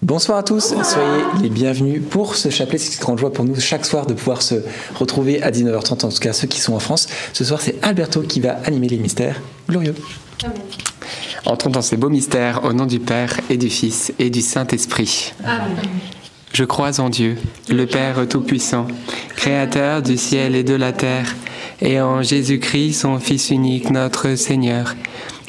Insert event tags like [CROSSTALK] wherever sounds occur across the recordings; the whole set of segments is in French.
Bonsoir à tous, soyez les bienvenus pour ce chapelet. C'est une grande joie pour nous chaque soir de pouvoir se retrouver à 19h30, en tout cas ceux qui sont en France. Ce soir, c'est Alberto qui va animer les mystères glorieux. Entrons dans ces beaux mystères au nom du Père et du Fils et du Saint-Esprit. Je crois en Dieu, le Père Tout-Puissant, Créateur du ciel et de la terre, et en Jésus-Christ, son Fils unique, notre Seigneur,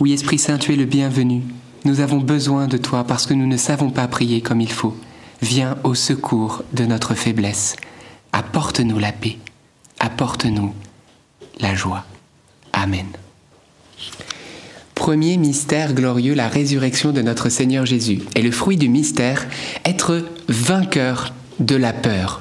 Oui, Esprit Saint, tu es le bienvenu. Nous avons besoin de toi parce que nous ne savons pas prier comme il faut. Viens au secours de notre faiblesse. Apporte-nous la paix. Apporte-nous la joie. Amen. Premier mystère glorieux, la résurrection de notre Seigneur Jésus. Et le fruit du mystère, être vainqueur de la peur.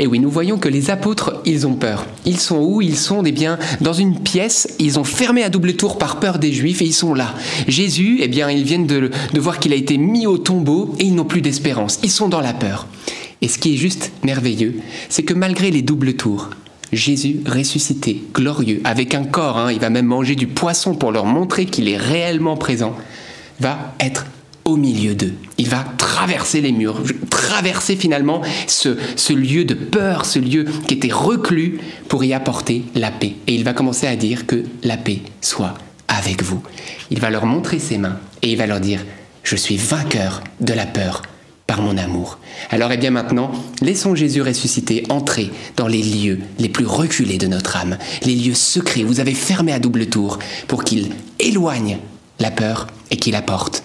Et oui, nous voyons que les apôtres, ils ont peur. Ils sont où? Ils sont eh bien, dans une pièce, ils ont fermé à double tour par peur des Juifs et ils sont là. Jésus, eh bien, ils viennent de, voir qu'il a été mis au tombeau et ils n'ont plus d'espérance. Ils sont dans la peur. Et ce qui est juste merveilleux, c'est que malgré les doubles tours, Jésus ressuscité, glorieux, avec un corps, hein, il va même manger du poisson pour leur montrer qu'il est réellement présent, va être au milieu d'eux. Il va traverser les murs, traverser finalement ce, ce, lieu de peur, ce lieu qui était reclus pour y apporter la paix. Et il va commencer à dire que la paix soit avec vous. Il va leur montrer ses mains et il va leur dire, je suis vainqueur de la peur par mon amour. Alors et eh bien maintenant, laissons Jésus ressuscité entrer dans les lieux les plus reculés de notre âme, les lieux secrets, vous avez fermé à double tour, pour qu'il éloigne la peur et qu'il apporte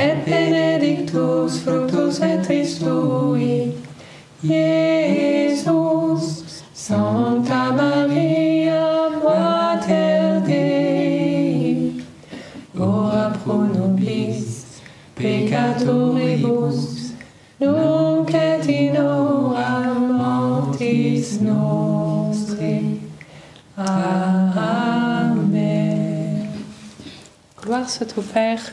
et benedictus fructus ventris tui, Iesus. Sancta Maria, Mater Dei, ora pro nobis peccatoribus, nunc et in hora mortis nostri. Amen. Gloire soit au Père,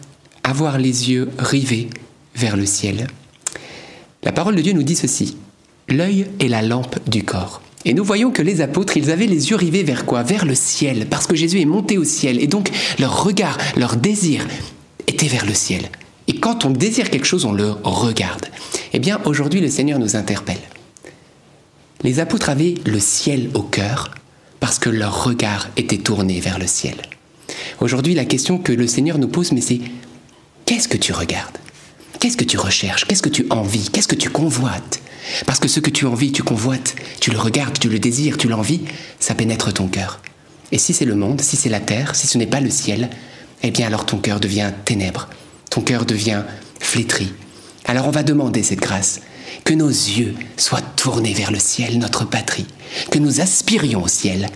avoir les yeux rivés vers le ciel. La parole de Dieu nous dit ceci. L'œil est la lampe du corps. Et nous voyons que les apôtres, ils avaient les yeux rivés vers quoi? Vers le ciel, parce que Jésus est monté au ciel. Et donc, leur regard, leur désir était vers le ciel. Et quand on désire quelque chose, on le regarde. Eh bien, aujourd'hui, le Seigneur nous interpelle. Les apôtres avaient le ciel au cœur, parce que leur regard était tourné vers le ciel. Aujourd'hui, la question que le Seigneur nous pose, mais c'est qu'est-ce que tu regardes? Qu'est-ce que tu recherches? Qu'est-ce que tu envies? Qu'est-ce que tu convoites? Parce que ce que tu envies, tu convoites, tu le regardes, tu le désires, tu l'envies, ça pénètre ton cœur. Et si c'est le monde, si c'est la terre, si ce n'est pas le ciel, eh bien alors ton cœur devient ténèbres, ton cœur devient flétri. Alors on va demander cette grâce, que nos yeux soient tournés vers le ciel, notre patrie, que nous aspirions au ciel,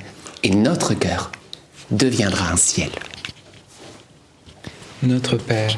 et notre cœur deviendra un ciel. Notre Père,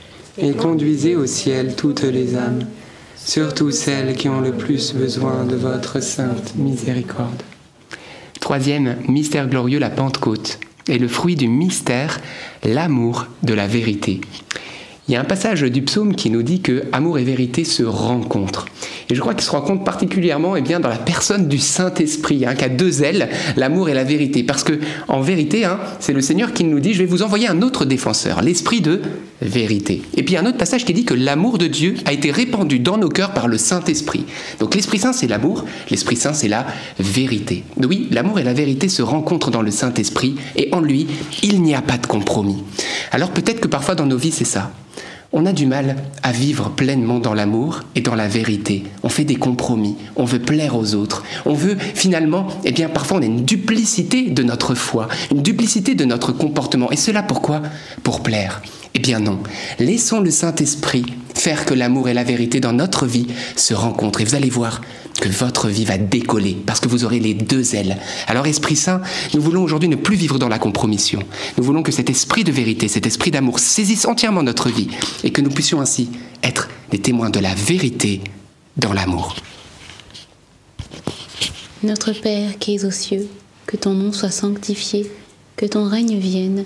et conduisez au ciel toutes les âmes, surtout celles qui ont le plus besoin de votre sainte miséricorde. Troisième mystère glorieux, la Pentecôte, et le fruit du mystère, l'amour de la vérité. Il y a un passage du psaume qui nous dit que amour et vérité se rencontrent. Et je crois qu'il se rencontre particulièrement eh bien, dans la personne du Saint-Esprit, hein, qui a deux ailes, l'amour et la vérité. Parce que, en vérité, hein, c'est le Seigneur qui nous dit, je vais vous envoyer un autre défenseur, l'Esprit de vérité. Et puis il y a un autre passage qui dit que l'amour de Dieu a été répandu dans nos cœurs par le Saint-Esprit. Donc l'Esprit Saint, c'est l'amour, l'Esprit Saint, c'est la vérité. Oui, l'amour et la vérité se rencontrent dans le Saint-Esprit, et en lui, il n'y a pas de compromis. Alors peut-être que parfois dans nos vies, c'est ça. On a du mal à vivre pleinement dans l'amour et dans la vérité. On fait des compromis, on veut plaire aux autres. On veut finalement, eh bien parfois on a une duplicité de notre foi, une duplicité de notre comportement. Et cela pourquoi? Pour plaire. Eh bien non. Laissons le Saint-Esprit faire que l'amour et la vérité dans notre vie se rencontrent. Et vous allez voir que votre vie va décoller parce que vous aurez les deux ailes. Alors Esprit Saint, nous voulons aujourd'hui ne plus vivre dans la compromission. Nous voulons que cet esprit de vérité, cet esprit d'amour saisisse entièrement notre vie et que nous puissions ainsi être des témoins de la vérité dans l'amour. Notre Père qui es aux cieux, que ton nom soit sanctifié, que ton règne vienne,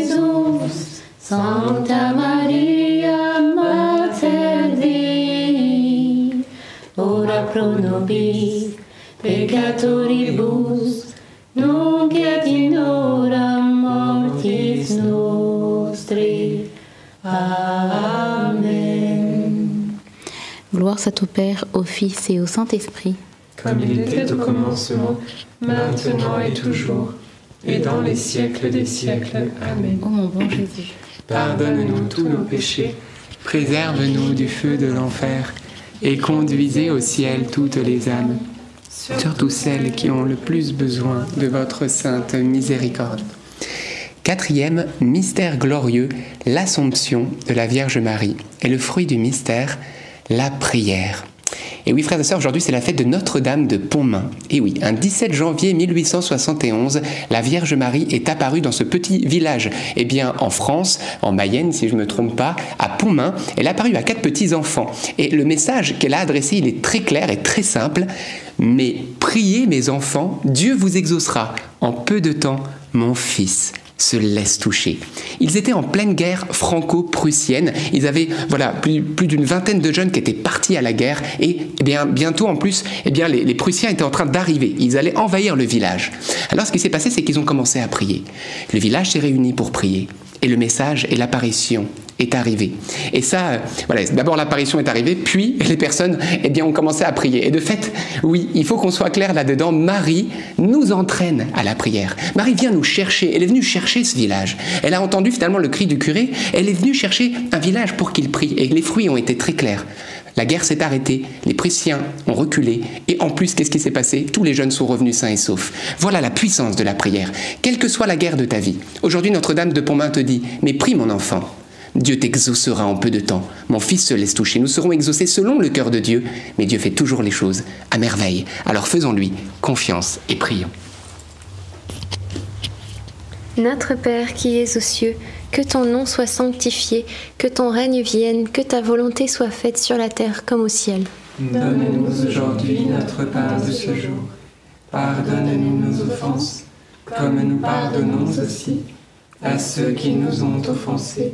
Sancta Maria, Mater Dei, ora pro nobis peccatoribus, nunc et in hora mortis nostri. Amen. Gloire soit au Père, au Fils et au Saint-Esprit. Comme il était au commencement, maintenant et toujours, et dans les siècles des siècles. Amen. Ô mon bon Jésus, Pardonne-nous tous nos péchés, préserve-nous du feu de l'enfer, et conduisez au ciel toutes les âmes, surtout celles qui ont le plus besoin de votre sainte miséricorde. Quatrième mystère glorieux, l'Assomption de la Vierge Marie. Et le fruit du mystère, la prière. Et oui, frères et sœurs, aujourd'hui c'est la fête de Notre-Dame de Pontmain. Et oui, un 17 janvier 1871, la Vierge Marie est apparue dans ce petit village. Eh bien, en France, en Mayenne, si je ne me trompe pas, à Pontmain, elle est apparue à quatre petits-enfants. Et le message qu'elle a adressé, il est très clair et très simple. Mais priez mes enfants, Dieu vous exaucera. En peu de temps, mon fils se laisse toucher. Ils étaient en pleine guerre franco-prussienne. Ils avaient voilà plus, d'une vingtaine de jeunes qui étaient partis à la guerre et eh bien bientôt en plus eh bien les, Prussiens étaient en train d'arriver. Ils allaient envahir le village. Alors ce qui s'est passé c'est qu'ils ont commencé à prier. Le village s'est réuni pour prier et le message et l'apparition est arrivé. Et ça, euh, voilà, d'abord l'apparition est arrivée, puis [LAUGHS] les personnes, eh bien, ont commencé à prier. Et de fait, oui, il faut qu'on soit clair là-dedans. Marie nous entraîne à la prière. Marie vient nous chercher. Elle est venue chercher ce village. Elle a entendu finalement le cri du curé. Elle est venue chercher un village pour qu'il prie. Et les fruits ont été très clairs. La guerre s'est arrêtée, les Prussiens ont reculé, et en plus, qu'est-ce qui s'est passé? Tous les jeunes sont revenus sains et saufs. Voilà la puissance de la prière. Quelle que soit la guerre de ta vie. Aujourd'hui, Notre-Dame de Pontmain te dit Mais prie, mon enfant. Dieu t'exaucera en peu de temps. Mon fils se laisse toucher. Nous serons exaucés selon le cœur de Dieu, mais Dieu fait toujours les choses à merveille. Alors faisons-lui confiance et prions. Notre Père qui es aux cieux, que ton nom soit sanctifié, que ton règne vienne, que ta volonté soit faite sur la terre comme au ciel. Donne-nous aujourd'hui notre pain de ce jour. Pardonne-nous nos offenses, comme nous pardonnons aussi à ceux qui nous ont offensés.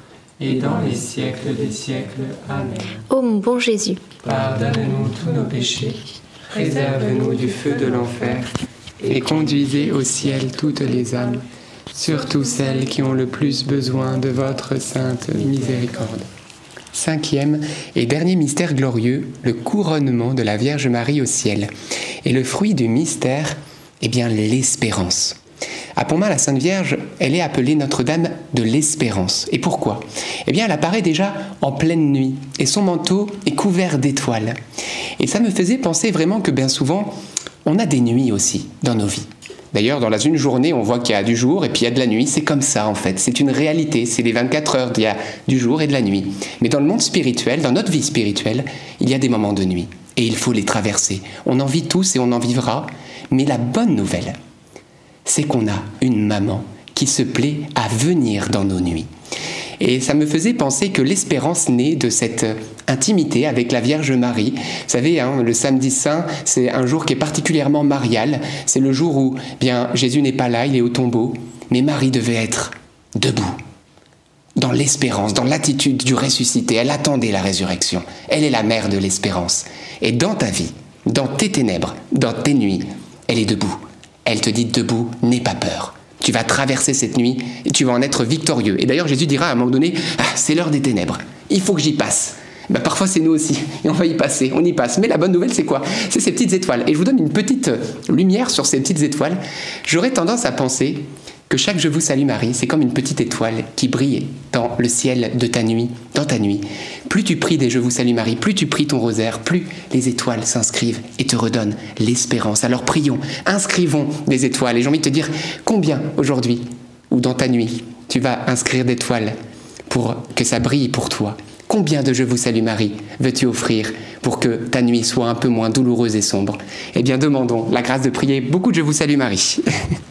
et dans les siècles des siècles. Amen. Ô mon bon Jésus, Pardonne-nous tous nos péchés, préserve-nous du feu de l'enfer, Et conduisez au ciel toutes les âmes, surtout celles qui ont le plus besoin de votre sainte miséricorde. Cinquième et dernier mystère glorieux, le couronnement de la Vierge Marie au ciel. Et le fruit du mystère, eh bien l'espérance. À Pontmain, la Sainte Vierge, elle est appelée Notre-Dame de l'Espérance. Et pourquoi? Eh bien, elle apparaît déjà en pleine nuit et son manteau est couvert d'étoiles. Et ça me faisait penser vraiment que bien souvent, on a des nuits aussi dans nos vies. D'ailleurs, dans la une journée, on voit qu'il y a du jour et puis il y a de la nuit. C'est comme ça, en fait. C'est une réalité. C'est les 24 heures. Il y a du jour et de la nuit. Mais dans le monde spirituel, dans notre vie spirituelle, il y a des moments de nuit. Et il faut les traverser. On en vit tous et on en vivra. Mais la bonne nouvelle, c'est qu'on a une maman qui se plaît à venir dans nos nuits. Et ça me faisait penser que l'espérance naît de cette intimité avec la Vierge Marie. Vous savez, hein, le samedi saint, c'est un jour qui est particulièrement marial. C'est le jour où bien Jésus n'est pas là, il est au tombeau, mais Marie devait être debout, dans l'espérance, dans l'attitude du ressuscité. Elle attendait la résurrection. Elle est la mère de l'espérance. Et dans ta vie, dans tes ténèbres, dans tes nuits, elle est debout. Elle te dit debout, n'aie pas peur. Tu vas traverser cette nuit et tu vas en être victorieux. Et d'ailleurs, Jésus dira à un moment donné, ah, c'est l'heure des ténèbres. Il faut que j'y passe. Ben, parfois, c'est nous aussi. [LAUGHS] Et on va y passer, on y passe. Mais la bonne nouvelle, c'est quoi? C'est ces petites étoiles. Et je vous donne une petite lumière sur ces petites étoiles. J'aurais tendance à penser que chaque Je vous salue Marie, c'est comme une petite étoile qui brille dans le ciel de ta nuit, dans ta nuit. Plus tu pries des Je vous salue Marie, plus tu pries ton rosaire, plus les étoiles s'inscrivent et te redonnent l'espérance. Alors prions, inscrivons des étoiles. Et j'ai envie de te dire combien aujourd'hui ou dans ta nuit tu vas inscrire d'étoiles pour que ça brille pour toi? Combien de Je vous salue Marie veux-tu offrir pour que ta nuit soit un peu moins douloureuse et sombre? Eh bien, demandons la grâce de prier beaucoup de Je vous salue Marie. [LAUGHS]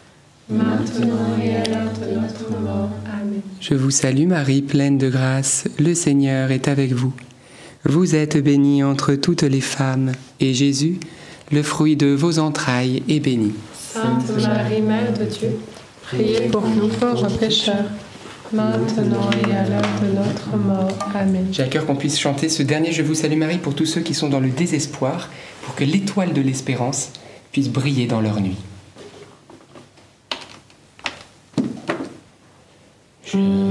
maintenant et à l'heure de notre mort. Amen. Je vous salue Marie, pleine de grâce, le Seigneur est avec vous. Vous êtes bénie entre toutes les femmes, et Jésus, le fruit de vos entrailles, est béni. Sainte Marie, Mère de Dieu, priez pour nous pauvres pécheurs, maintenant et à l'heure de notre mort. Amen. J'ai à cœur qu'on puisse chanter ce dernier Je vous salue Marie pour tous ceux qui sont dans le désespoir, pour que l'étoile de l'espérance puisse briller dans leur nuit. Je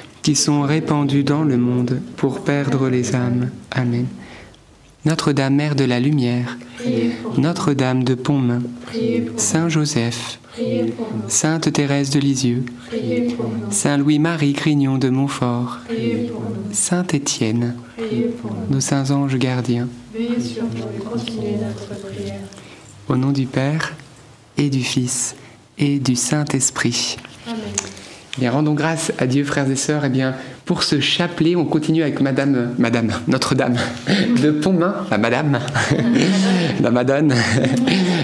qui sont répandus dans le monde pour perdre les âmes. Amen. Notre-Dame, Mère de la Lumière, Notre-Dame de Pontmain, Saint Joseph, priez pour nous, Sainte Thérèse de Lisieux, priez pour nous, Saint Louis-Marie Grignon de Montfort, priez pour nous, Saint Étienne, priez pour nous. nos saints anges gardiens, Veillez sur nous et continuez notre prière. au nom du Père et du Fils et du Saint-Esprit. Amen. Rendons grâce à Dieu, frères et sœurs. Eh bien, pour ce chapelet, on continue avec Madame, Madame, Notre-Dame [LAUGHS] de Pontmain, la Madame, [LAUGHS] la Madone,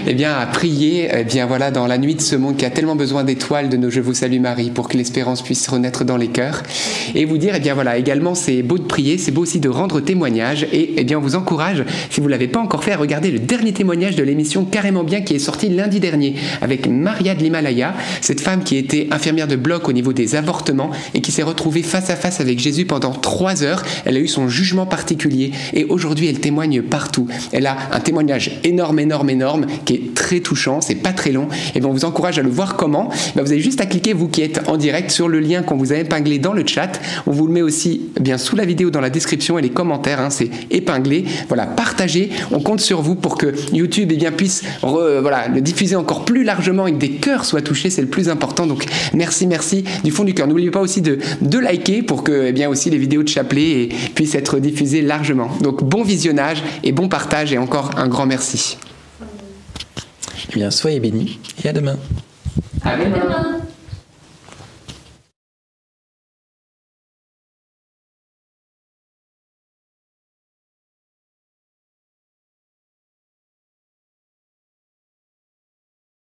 eh bien, à prier, eh bien, voilà, dans la nuit de ce monde qui a tellement besoin d'étoiles de nos Je vous salue Marie, pour que l'espérance puisse renaître dans les cœurs. Et vous dire, eh bien, voilà, également, c'est beau de prier, c'est beau aussi de rendre témoignage. Et, eh bien, on vous encourage, si vous l'avez pas encore fait, à regarder le dernier témoignage de l'émission Carrément Bien qui est sorti lundi dernier avec Maria de l'Himalaya, cette femme qui était infirmière de bloc au niveau des avortements et qui s'est retrouvée face à face avec Jésus pendant trois heures. Elle a eu son jugement particulier et aujourd'hui elle témoigne partout. Elle a un témoignage énorme, énorme, énorme qui est très touchant. C'est pas très long. Et bien on vous encourage à le voir comment. Ben, vous avez juste à cliquer vous qui êtes en direct sur le lien qu'on vous a épinglé dans le chat. On vous le met aussi bien sous la vidéo dans la description et les commentaires. hein, c'est épinglé. Voilà, partagez. On compte sur vous pour que YouTube eh bien puisse voilà le diffuser encore plus largement et que des cœurs soient touchés. C'est le plus important. Donc merci, merci du fond du cœur. N'oubliez pas aussi de, de liker pour que eh bien aussi les vidéos de chapelet puissent être diffusées largement. Donc bon visionnage et bon partage et encore un grand merci. Eh bien, soyez bénis et à demain. À demain.